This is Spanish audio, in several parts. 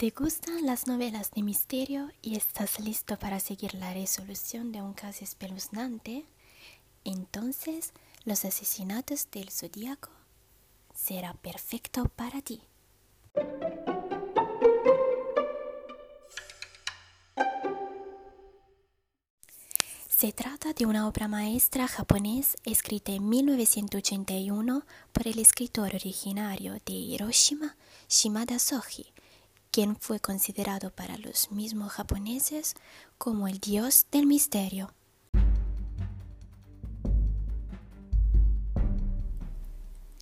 ¿Te gustan las novelas de misterio y estás listo para seguir la resolución de un caso espeluznante? Entonces, Los asesinatos del zodiaco será perfecto para ti. Se trata de una obra maestra japonés escrita en 1981 por el escritor originario de Hiroshima, Shimada Soji, quien fue considerado para los mismos japoneses como el dios del misterio.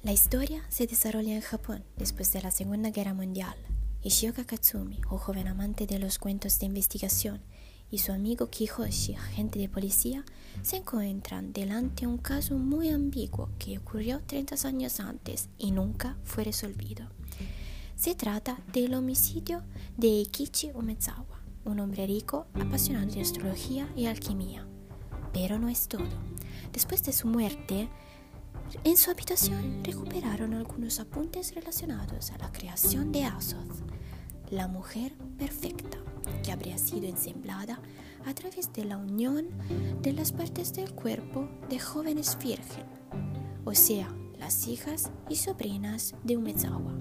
La historia se desarrolla en Japón después de la Segunda Guerra Mundial. Ishioka Katsumi, un joven amante de los cuentos de investigación, y su amigo Kihoshi, agente de policía, se encuentran delante de un caso muy ambiguo que ocurrió 30 años antes y nunca fue resolvido. Se trata del homicidio de Eikichi Umezawa, un hombre rico apasionado de astrología y alquimia. Pero no es todo. Después de su muerte, en su habitación recuperaron algunos apuntes relacionados a la creación de Azoth, la mujer perfecta, que habría sido ensemblada a través de la unión de las partes del cuerpo de jóvenes virgen, o sea, las hijas y sobrinas de Umezawa.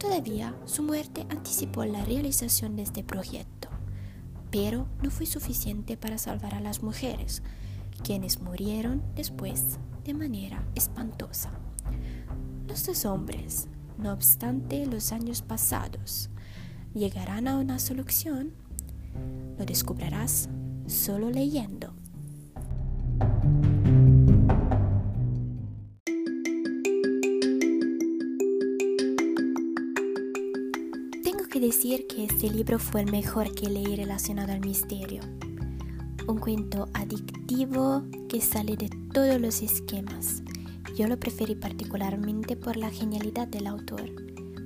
Todavía su muerte anticipó la realización de este proyecto, pero no fue suficiente para salvar a las mujeres, quienes murieron después de manera espantosa. Los dos hombres, no obstante los años pasados, llegarán a una solución. Lo descubrirás solo leyendo. Decir que este libro fue el mejor que leí relacionado al misterio. Un cuento adictivo que sale de todos los esquemas. Yo lo preferí particularmente por la genialidad del autor.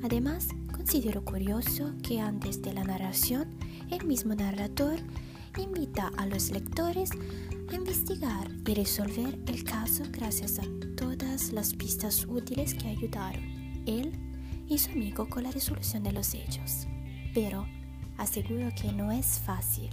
Además, considero curioso que antes de la narración, el mismo narrador invita a los lectores a investigar y resolver el caso gracias a todas las pistas útiles que ayudaron él su amigo con la resolución de los hechos. Pero aseguro que no es fácil.